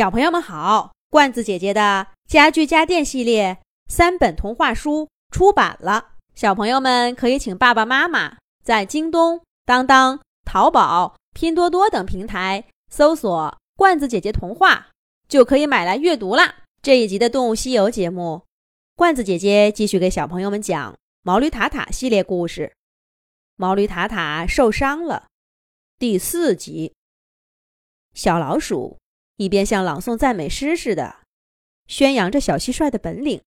小朋友们好，罐子姐姐的家具家电系列三本童话书出版了，小朋友们可以请爸爸妈妈在京东、当当、淘宝、拼多多等平台搜索“罐子姐姐童话”，就可以买来阅读啦。这一集的《动物西游》节目，罐子姐姐继续给小朋友们讲毛驴塔塔系列故事。毛驴塔塔受伤了，第四集。小老鼠一边像朗诵赞美诗似的宣扬着小蟋蟀的本领，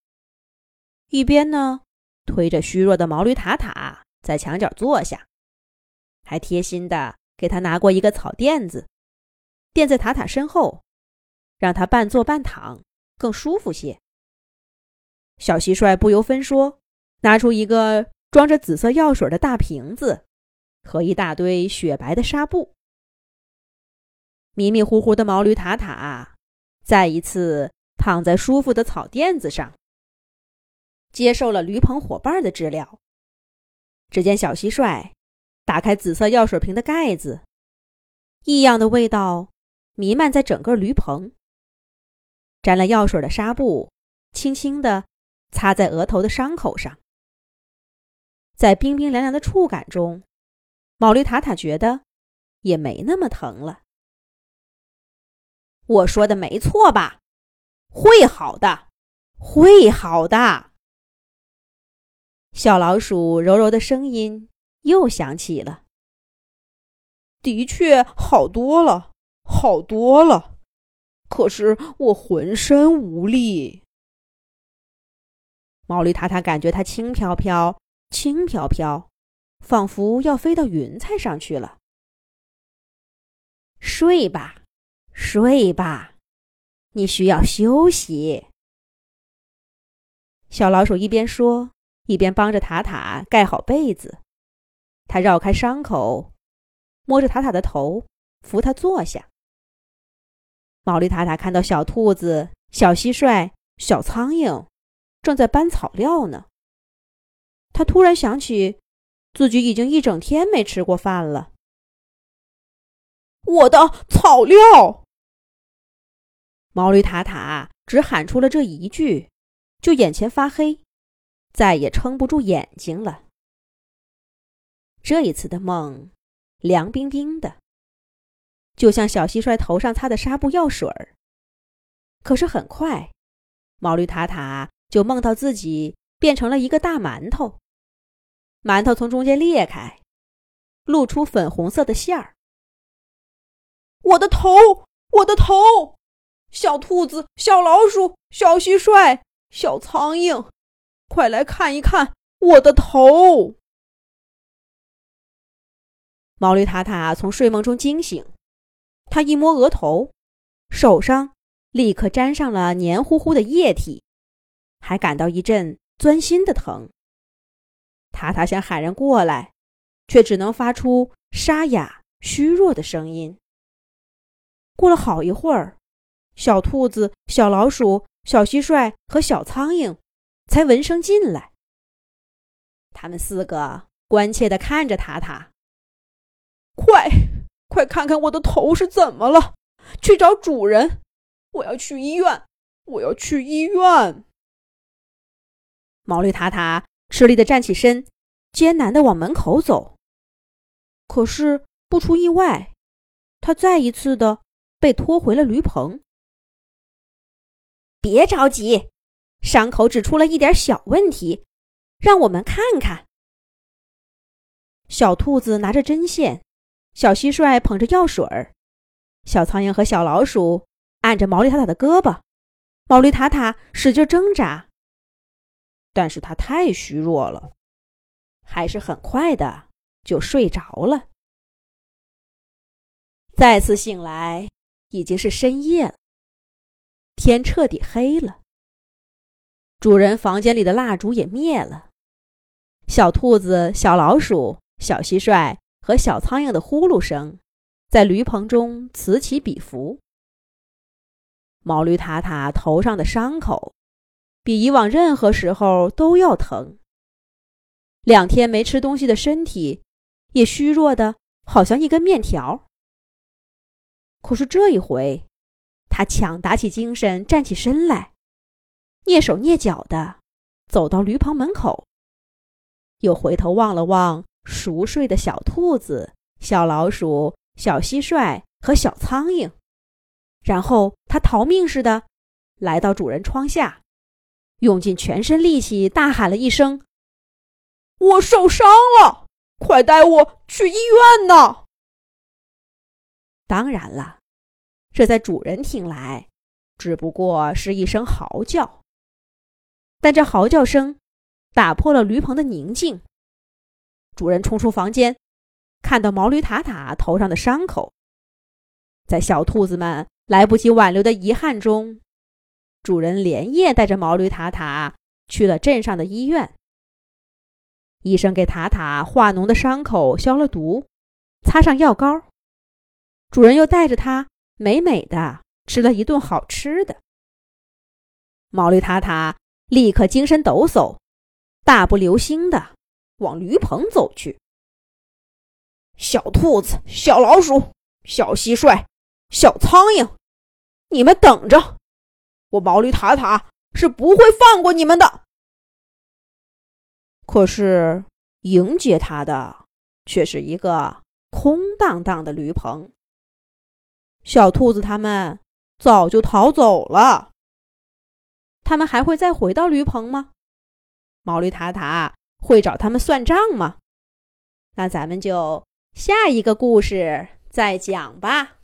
一边呢推着虚弱的毛驴塔塔在墙角坐下，还贴心的给他拿过一个草垫子，垫在塔塔身后，让他半坐半躺更舒服些。小蟋蟀不由分说，拿出一个。装着紫色药水的大瓶子和一大堆雪白的纱布，迷迷糊糊的毛驴塔塔再一次躺在舒服的草垫子上，接受了驴棚伙伴的治疗。只见小蟋蟀打开紫色药水瓶的盖子，异样的味道弥漫在整个驴棚。沾了药水的纱布轻轻地擦在额头的伤口上。在冰冰凉凉的触感中，毛驴塔塔觉得也没那么疼了。我说的没错吧？会好的，会好的。小老鼠柔柔的声音又响起了。的确好多了，好多了。可是我浑身无力。毛驴塔塔感觉它轻飘飘。轻飘飘，仿佛要飞到云彩上去了。睡吧，睡吧，你需要休息。小老鼠一边说，一边帮着塔塔盖好被子。他绕开伤口，摸着塔塔的头，扶他坐下。毛驴塔塔看到小兔子、小蟋蟀、小苍蝇正在搬草料呢。他突然想起，自己已经一整天没吃过饭了。我的草料！毛驴塔塔只喊出了这一句，就眼前发黑，再也撑不住眼睛了。这一次的梦，凉冰冰的，就像小蟋蟀头上擦的纱布药水儿。可是很快，毛驴塔塔就梦到自己变成了一个大馒头。馒头从中间裂开，露出粉红色的馅儿。我的头，我的头！小兔子、小老鼠、小蟋蟀、小苍蝇，快来看一看我的头！毛驴塔塔从睡梦中惊醒，他一摸额头，手上立刻沾上了黏糊糊的液体，还感到一阵钻心的疼。塔塔想喊人过来，却只能发出沙哑、虚弱的声音。过了好一会儿，小兔子、小老鼠、小蟋蟀和小苍蝇才闻声进来。他们四个关切地看着塔塔：“快，快看看我的头是怎么了！去找主人！我要去医院！我要去医院！”毛驴塔塔。吃力的站起身，艰难的往门口走。可是不出意外，他再一次的被拖回了驴棚。别着急，伤口只出了一点小问题，让我们看看。小兔子拿着针线，小蟋蟀捧着药水儿，小苍蝇和小老鼠按着毛驴塔塔的胳膊，毛驴塔塔使劲挣扎。但是他太虚弱了，还是很快的就睡着了。再次醒来，已经是深夜了，天彻底黑了。主人房间里的蜡烛也灭了，小兔子、小老鼠、小蟋蟀和小苍蝇的呼噜声在驴棚中此起彼伏。毛驴塔塔头上的伤口。比以往任何时候都要疼。两天没吃东西的身体，也虚弱的好像一根面条。可是这一回，他强打起精神，站起身来，蹑手蹑脚的走到驴棚门口，又回头望了望熟睡的小兔子、小老鼠、小蟋蟀和小苍蝇，然后他逃命似的来到主人窗下，用尽全身力气大喊了一声：“我受伤了，快带我去医院呐！”当然了。这在主人听来，只不过是一声嚎叫。但这嚎叫声打破了驴棚的宁静。主人冲出房间，看到毛驴塔塔头上的伤口，在小兔子们来不及挽留的遗憾中，主人连夜带着毛驴塔塔去了镇上的医院。医生给塔塔化脓的伤口消了毒，擦上药膏。主人又带着他。美美的吃了一顿好吃的，毛驴塔塔立刻精神抖擞，大步流星的往驴棚走去。小兔子、小老鼠、小蟋蟀、小苍蝇，你们等着！我毛驴塔塔是不会放过你们的。可是迎接他的却是一个空荡荡的驴棚。小兔子他们早就逃走了。他们还会再回到驴棚吗？毛驴塔塔会找他们算账吗？那咱们就下一个故事再讲吧。